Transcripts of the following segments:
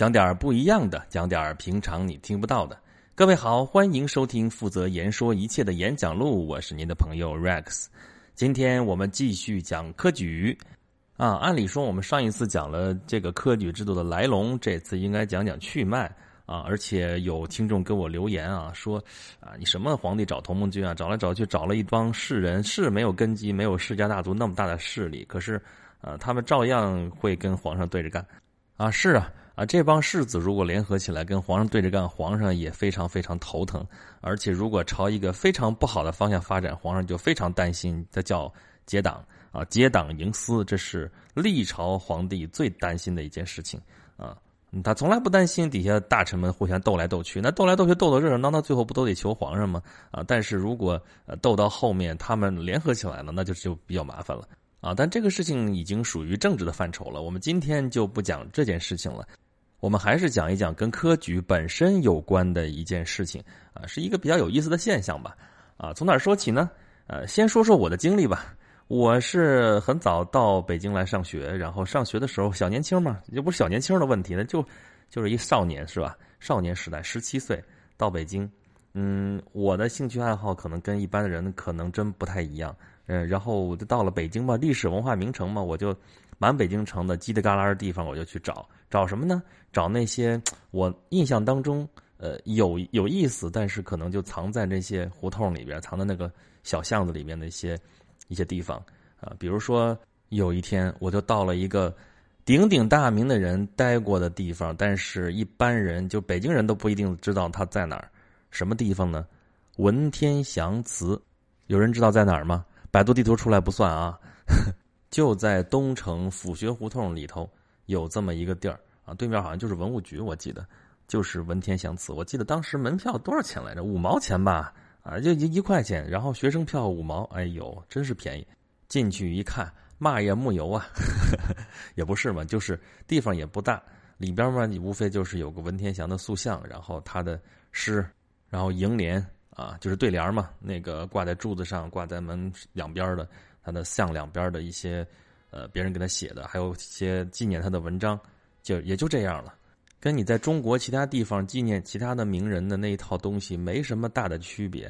讲点不一样的，讲点平常你听不到的。各位好，欢迎收听负责言说一切的演讲录，我是您的朋友 Rex。今天我们继续讲科举啊。按理说，我们上一次讲了这个科举制度的来龙，这次应该讲讲去脉啊。而且有听众给我留言啊，说啊，你什么皇帝找同盟军啊？找来找去找了一帮士人，是没有根基，没有世家大族那么大的势力，可是啊，他们照样会跟皇上对着干啊。是啊。啊，这帮世子如果联合起来跟皇上对着干，皇上也非常非常头疼。而且如果朝一个非常不好的方向发展，皇上就非常担心。这叫结党啊，结党营私，这是历朝皇帝最担心的一件事情啊。他从来不担心底下大臣们互相斗来斗去，那斗来斗去斗得热热闹闹，最后不都得求皇上吗？啊，但是如果斗到后面他们联合起来了，那就就比较麻烦了啊。但这个事情已经属于政治的范畴了，我们今天就不讲这件事情了。我们还是讲一讲跟科举本身有关的一件事情啊，是一个比较有意思的现象吧。啊，从哪儿说起呢？呃，先说说我的经历吧。我是很早到北京来上学，然后上学的时候小年轻嘛，又不是小年轻的问题呢，就就是一少年是吧？少年时代，十七岁到北京，嗯，我的兴趣爱好可能跟一般的人可能真不太一样。嗯，然后我就到了北京嘛，历史文化名城嘛，我就满北京城的叽里旮旯的地方，我就去找找什么呢？找那些我印象当中呃有有意思，但是可能就藏在那些胡同里边，藏在那个小巷子里面的一些一些地方啊。比如说有一天，我就到了一个鼎鼎大名的人待过的地方，但是一般人就北京人都不一定知道他在哪儿。什么地方呢？文天祥祠，有人知道在哪儿吗？百度地图出来不算啊，就在东城府学胡同里头有这么一个地儿啊，对面好像就是文物局，我记得就是文天祥祠。我记得当时门票多少钱来着？五毛钱吧，啊，就一一块钱，然后学生票五毛，哎呦，真是便宜。进去一看，嘛也木有啊，也不是嘛，就是地方也不大，里边嘛，你无非就是有个文天祥的塑像，然后他的诗，然后楹联。啊，就是对联嘛，那个挂在柱子上，挂在门两边的，他的像两边的一些，呃，别人给他写的，还有一些纪念他的文章，就也就这样了，跟你在中国其他地方纪念其他的名人的那一套东西没什么大的区别，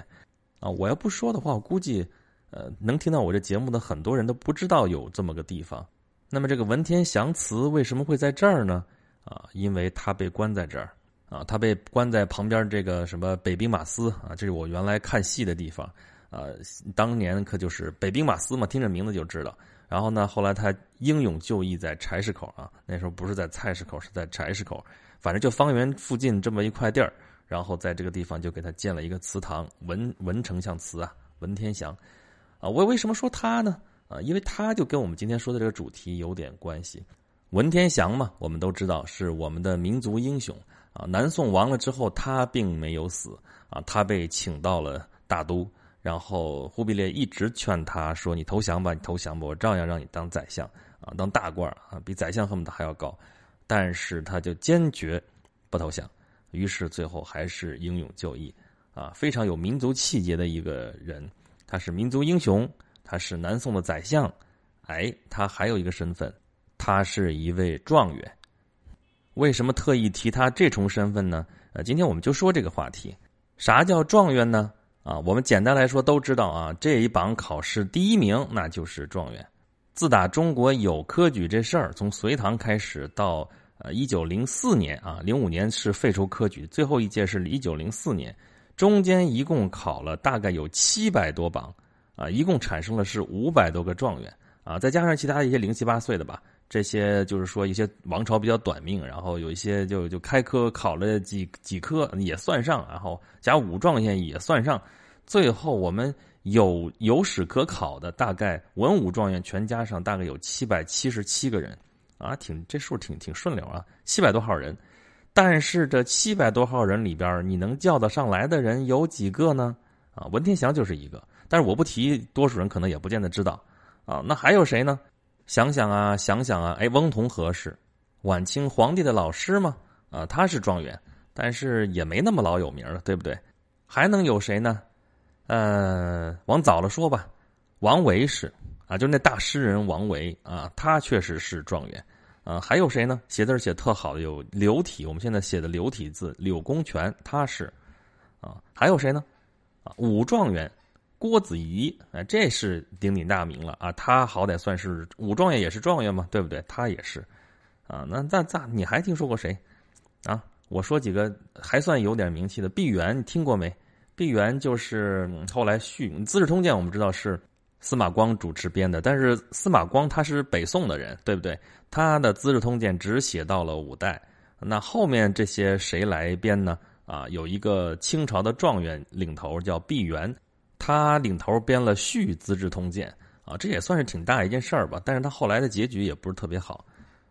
啊，我要不说的话，我估计，呃，能听到我这节目的很多人都不知道有这么个地方。那么这个文天祥祠为什么会在这儿呢？啊，因为他被关在这儿。啊，他被关在旁边这个什么北兵马司啊，这是我原来看戏的地方呃。当年可就是北兵马司嘛，听这名字就知道。然后呢，后来他英勇就义在柴市口啊，那时候不是在菜市口，是在柴市口，反正就方圆附近这么一块地儿。然后在这个地方就给他建了一个祠堂，文文丞相祠啊，文天祥啊。我为什么说他呢？啊，因为他就跟我们今天说的这个主题有点关系。文天祥嘛，我们都知道是我们的民族英雄。啊，南宋亡了之后，他并没有死啊，他被请到了大都，然后忽必烈一直劝他说：“你投降吧，你投降吧，我照样让你当宰相啊，当大官啊，比宰相恨不得还要高。”但是他就坚决不投降，于是最后还是英勇就义啊，非常有民族气节的一个人，他是民族英雄，他是南宋的宰相，哎，他还有一个身份，他是一位状元。为什么特意提他这重身份呢？呃，今天我们就说这个话题。啥叫状元呢？啊，我们简单来说都知道啊，这一榜考试第一名那就是状元。自打中国有科举这事儿，从隋唐开始到呃一九零四年啊，零五年是废除科举，最后一届是一九零四年，中间一共考了大概有七百多榜啊，一共产生了是五百多个状元啊，再加上其他一些零七八碎的吧。这些就是说一些王朝比较短命，然后有一些就就开科考了几几科也算上，然后加武状元也算上，最后我们有有史可考的大概文武状元全加上大概有七百七十七个人，啊，挺这数挺挺顺溜啊，七百多号人，但是这七百多号人里边，你能叫得上来的人有几个呢？啊，文天祥就是一个，但是我不提，多数人可能也不见得知道，啊，那还有谁呢？想想啊，想想啊，哎，翁同龢是晚清皇帝的老师吗？啊，他是状元，但是也没那么老有名了，对不对？还能有谁呢？呃，往早了说吧，王维是啊，就那大诗人王维啊，他确实是状元啊，还有谁呢？写字写特好的有柳体，我们现在写的柳体字，柳公权他是啊，还有谁呢？啊，武状元郭子仪，啊，这是鼎鼎大名了啊，他好歹算是武状元，也是状元嘛，对不对？他也是啊，那那咋你还听说过谁啊？我说几个还算有点名气的，毕沅你听过没？毕沅就是后来续《资治通鉴》，我们知道是。司马光主持编的，但是司马光他是北宋的人，对不对？他的《资治通鉴》只写到了五代，那后面这些谁来编呢？啊，有一个清朝的状元领头叫毕沅，他领头编了续《资治通鉴》啊，这也算是挺大一件事儿吧。但是他后来的结局也不是特别好。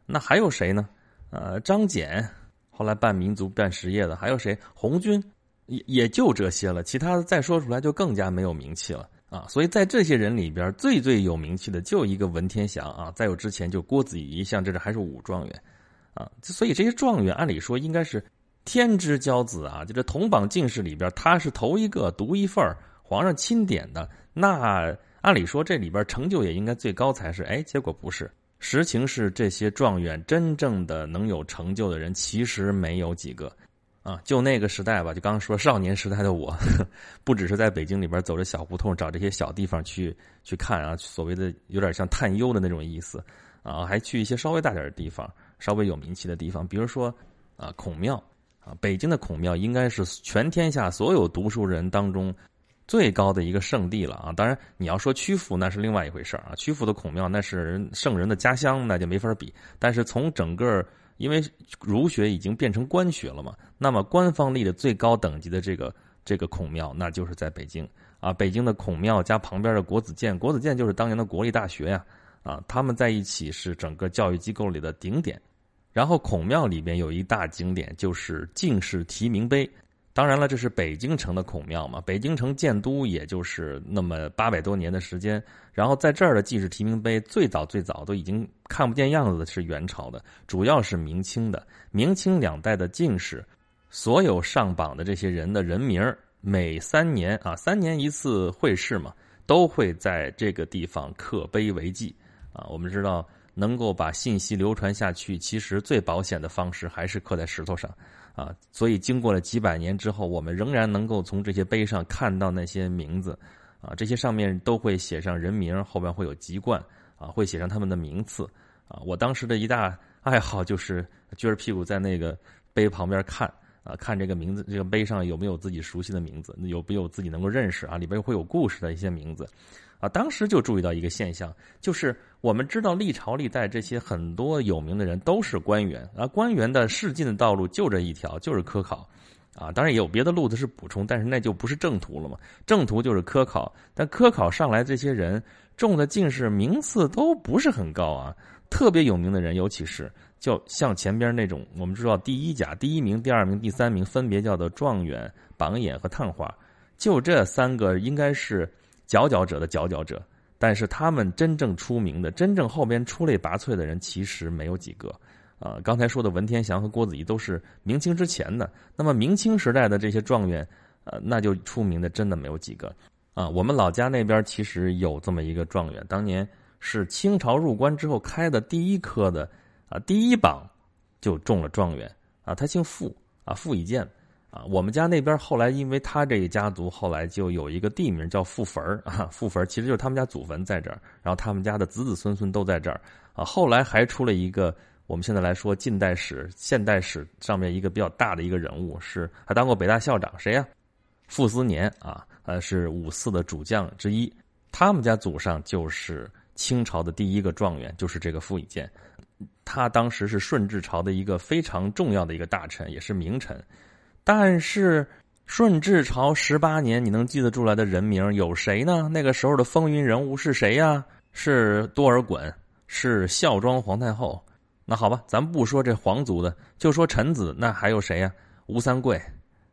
那还有谁呢？呃，张謇后来办民族办实业的，还有谁？红军也也就这些了，其他的再说出来就更加没有名气了。啊，所以在这些人里边，最最有名气的就一个文天祥啊，再有之前就郭子仪，像这这还是武状元，啊，所以这些状元按理说应该是天之骄子啊，就这同榜进士里边，他是头一个独一份皇上钦点的，那按理说这里边成就也应该最高才是，哎，结果不是，实情是这些状元真正的能有成就的人其实没有几个。啊，就那个时代吧，就刚刚说少年时代的我，不只是在北京里边走着小胡同找这些小地方去去看啊，所谓的有点像探幽的那种意思啊，还去一些稍微大点的地方，稍微有名气的地方，比如说啊孔庙啊，北京的孔庙应该是全天下所有读书人当中最高的一个圣地了啊。当然你要说曲阜那是另外一回事啊，曲阜的孔庙那是圣人的家乡，那就没法比。但是从整个因为儒学已经变成官学了嘛，那么官方立的最高等级的这个这个孔庙，那就是在北京啊。北京的孔庙加旁边的国子监，国子监就是当年的国立大学呀，啊，他们在一起是整个教育机构里的顶点。然后孔庙里边有一大景点，就是进士提名碑。当然了，这是北京城的孔庙嘛。北京城建都也就是那么八百多年的时间，然后在这儿的进士提名碑最早最早都已经看不见样子的是元朝的，主要是明清的。明清两代的进士，所有上榜的这些人的人名每三年啊，三年一次会试嘛，都会在这个地方刻碑为记啊。我们知道，能够把信息流传下去，其实最保险的方式还是刻在石头上。啊，所以经过了几百年之后，我们仍然能够从这些碑上看到那些名字，啊，这些上面都会写上人名，后边会有籍贯，啊，会写上他们的名次，啊，我当时的一大爱好就是撅着屁股在那个碑旁边看，啊，看这个名字，这个碑上有没有自己熟悉的名字，有没有自己能够认识啊，里边会有故事的一些名字。啊，当时就注意到一个现象，就是我们知道历朝历代这些很多有名的人都是官员，而官员的仕进的道路就这一条，就是科考，啊，当然也有别的路子是补充，但是那就不是正途了嘛。正途就是科考，但科考上来这些人中的进士名次都不是很高啊。特别有名的人，尤其是就像前边那种，我们知道第一甲第一名、第二名、第三名分别叫做状元、榜眼和探花，就这三个应该是。佼佼者的佼佼者，但是他们真正出名的、真正后边出类拔萃的人，其实没有几个。啊，刚才说的文天祥和郭子仪都是明清之前的。那么明清时代的这些状元，呃，那就出名的真的没有几个。啊，我们老家那边其实有这么一个状元，当年是清朝入关之后开的第一科的，啊，第一榜就中了状元。啊，他姓傅，啊，傅以渐。啊，我们家那边后来，因为他这个家族后来就有一个地名叫傅坟啊，傅坟其实就是他们家祖坟在这儿，然后他们家的子子孙孙都在这儿啊。后来还出了一个，我们现在来说近代史、现代史上面一个比较大的一个人物，是还当过北大校长，谁呀？傅斯年啊，呃，是五四的主将之一，他们家祖上就是清朝的第一个状元，就是这个傅以渐，他当时是顺治朝的一个非常重要的一个大臣，也是名臣。但是顺治朝十八年，你能记得住来的人名有谁呢？那个时候的风云人物是谁呀？是多尔衮，是孝庄皇太后。那好吧，咱不说这皇族的，就说臣子，那还有谁呀？吴三桂，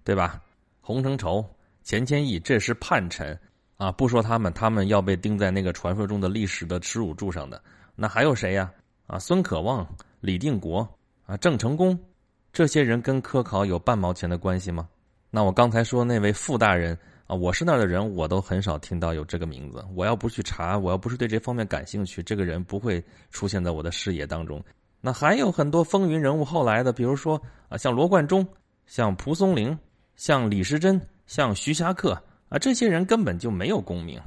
对吧？洪承畴、钱谦益，这是叛臣啊！不说他们，他们要被钉在那个传说中的历史的耻辱柱上的。那还有谁呀？啊，孙可望、李定国啊，郑成功。这些人跟科考有半毛钱的关系吗？那我刚才说那位傅大人啊，我是那儿的人，我都很少听到有这个名字。我要不去查，我要不是对这方面感兴趣，这个人不会出现在我的视野当中。那还有很多风云人物后来的，比如说啊，像罗贯中、像蒲松龄、像李时珍、像徐霞客啊，这些人根本就没有功名。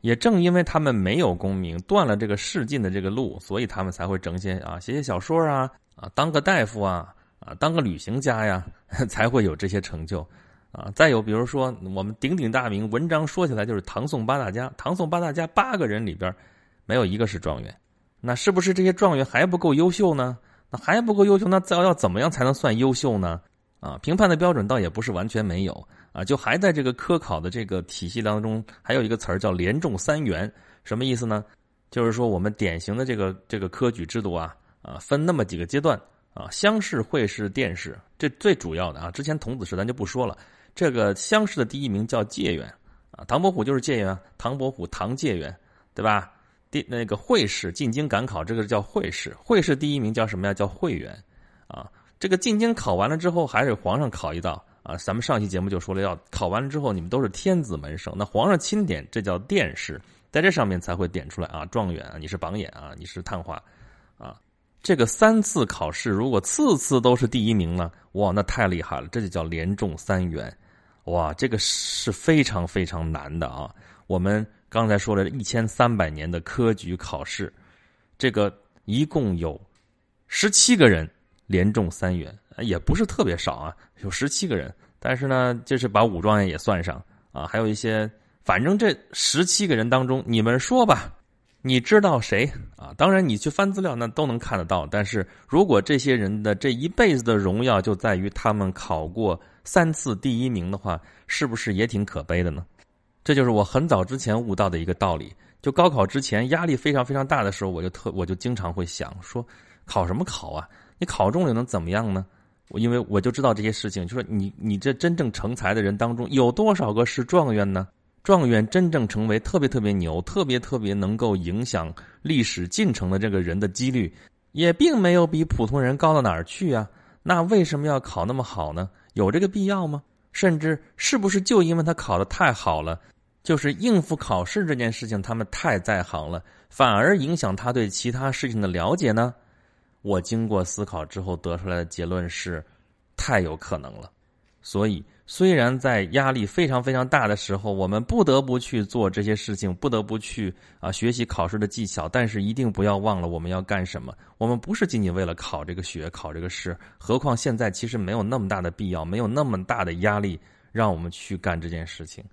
也正因为他们没有功名，断了这个仕进的这个路，所以他们才会整些啊，写写小说啊，啊，当个大夫啊，啊，当个旅行家呀，才会有这些成就。啊，再有比如说我们鼎鼎大名，文章说起来就是唐宋八大家，唐宋八大家八个人里边，没有一个是状元。那是不是这些状元还不够优秀呢？那还不够优秀，那要要怎么样才能算优秀呢？啊，评判的标准倒也不是完全没有啊，就还在这个科考的这个体系当中，还有一个词儿叫连中三元，什么意思呢？就是说我们典型的这个这个科举制度啊啊，分那么几个阶段啊，乡试、会试、殿试，这最主要的啊。之前童子试咱就不说了，这个乡试的第一名叫解元啊，唐伯虎就是解元，唐伯虎唐解元，对吧？第那个会试进京赶考，这个叫会试。会试第一名叫什么呀？叫会员，啊，这个进京考完了之后，还是皇上考一道啊。咱们上期节目就说了，要考完了之后，你们都是天子门生，那皇上钦点，这叫殿试，在这上面才会点出来啊，状元啊，你是榜眼啊，你是探花，这个三次考试，如果次次都是第一名呢，哇，那太厉害了，这就叫连中三元，哇，这个是非常非常难的啊，我们。刚才说了一千三百年的科举考试，这个一共有十七个人连中三元，也不是特别少啊，有十七个人。但是呢，就是把武状元也算上啊，还有一些，反正这十七个人当中，你们说吧，你知道谁啊？当然，你去翻资料那都能看得到。但是如果这些人的这一辈子的荣耀就在于他们考过三次第一名的话，是不是也挺可悲的呢？这就是我很早之前悟到的一个道理。就高考之前压力非常非常大的时候，我就特我就经常会想说，考什么考啊？你考中了能怎么样呢？我因为我就知道这些事情，就说你你这真正成才的人当中，有多少个是状元呢？状元真正成为特别特别牛、特别特别能够影响历史进程的这个人的几率，也并没有比普通人高到哪儿去啊。那为什么要考那么好呢？有这个必要吗？甚至是不是就因为他考的太好了？就是应付考试这件事情，他们太在行了，反而影响他对其他事情的了解呢。我经过思考之后得出来的结论是，太有可能了。所以，虽然在压力非常非常大的时候，我们不得不去做这些事情，不得不去啊学习考试的技巧，但是一定不要忘了我们要干什么。我们不是仅仅为了考这个学、考这个试，何况现在其实没有那么大的必要，没有那么大的压力让我们去干这件事情。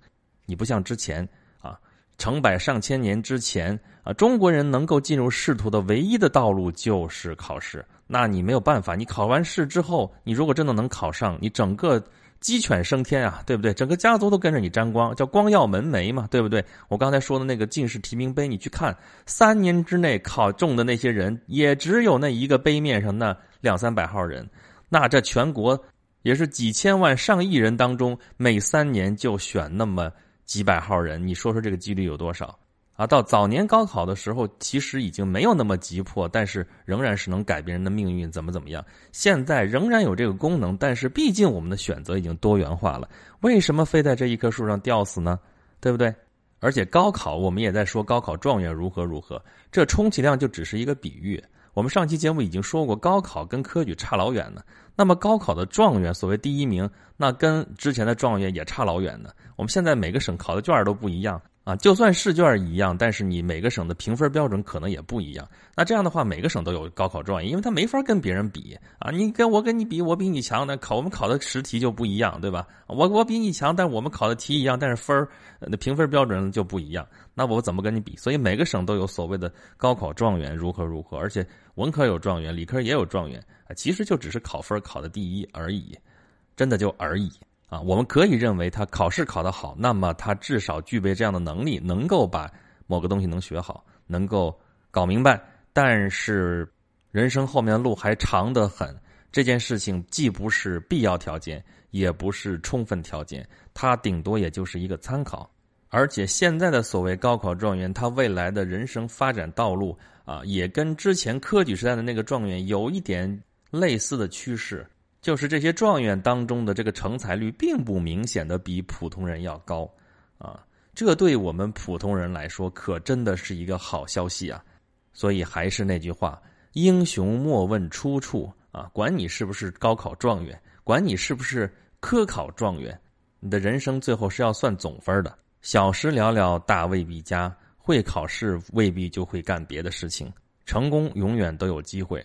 你不像之前啊，成百上千年之前啊，中国人能够进入仕途的唯一的道路就是考试。那你没有办法，你考完试之后，你如果真的能考上，你整个鸡犬升天啊，对不对？整个家族都跟着你沾光，叫光耀门楣嘛，对不对？我刚才说的那个进士提名碑，你去看，三年之内考中的那些人，也只有那一个碑面上那两三百号人，那这全国也是几千万上亿人当中，每三年就选那么。几百号人，你说说这个几率有多少？啊，到早年高考的时候，其实已经没有那么急迫，但是仍然是能改变人的命运，怎么怎么样？现在仍然有这个功能，但是毕竟我们的选择已经多元化了，为什么非在这一棵树上吊死呢？对不对？而且高考，我们也在说高考状元如何如何，这充其量就只是一个比喻。我们上期节目已经说过，高考跟科举差老远呢。那么高考的状元，所谓第一名，那跟之前的状元也差老远呢。我们现在每个省考的卷都不一样啊，就算试卷一样，但是你每个省的评分标准可能也不一样。那这样的话，每个省都有高考状元，因为他没法跟别人比啊。你跟我跟你比，我比你强，那考我们考的试题就不一样，对吧？我我比你强，但我们考的题一样，但是分儿那评分标准就不一样。那我怎么跟你比？所以每个省都有所谓的高考状元如何如何，而且。文科有状元，理科也有状元啊，其实就只是考分考的第一而已，真的就而已啊。我们可以认为他考试考得好，那么他至少具备这样的能力，能够把某个东西能学好，能够搞明白。但是人生后面的路还长得很，这件事情既不是必要条件，也不是充分条件，它顶多也就是一个参考。而且现在的所谓高考状元，他未来的人生发展道路。啊，也跟之前科举时代的那个状元有一点类似的趋势，就是这些状元当中的这个成才率并不明显的比普通人要高，啊，这对我们普通人来说可真的是一个好消息啊！所以还是那句话，英雄莫问出处啊，管你是不是高考状元，管你是不是科考状元，你的人生最后是要算总分的。小时了了，大未必佳。会考试未必就会干别的事情，成功永远都有机会。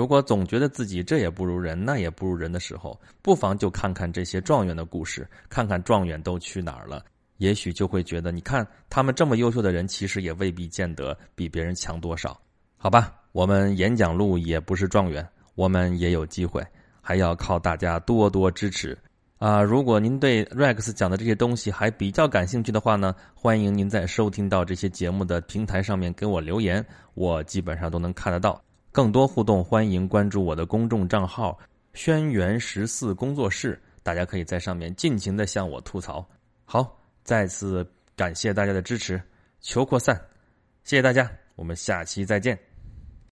如果总觉得自己这也不如人，那也不如人的时候，不妨就看看这些状元的故事，看看状元都去哪儿了。也许就会觉得，你看他们这么优秀的人，其实也未必见得比别人强多少。好吧，我们演讲录也不是状元，我们也有机会，还要靠大家多多支持。啊，如果您对 Rex 讲的这些东西还比较感兴趣的话呢，欢迎您在收听到这些节目的平台上面给我留言，我基本上都能看得到。更多互动，欢迎关注我的公众账号“轩辕十四工作室”，大家可以在上面尽情的向我吐槽。好，再次感谢大家的支持，求扩散，谢谢大家，我们下期再见。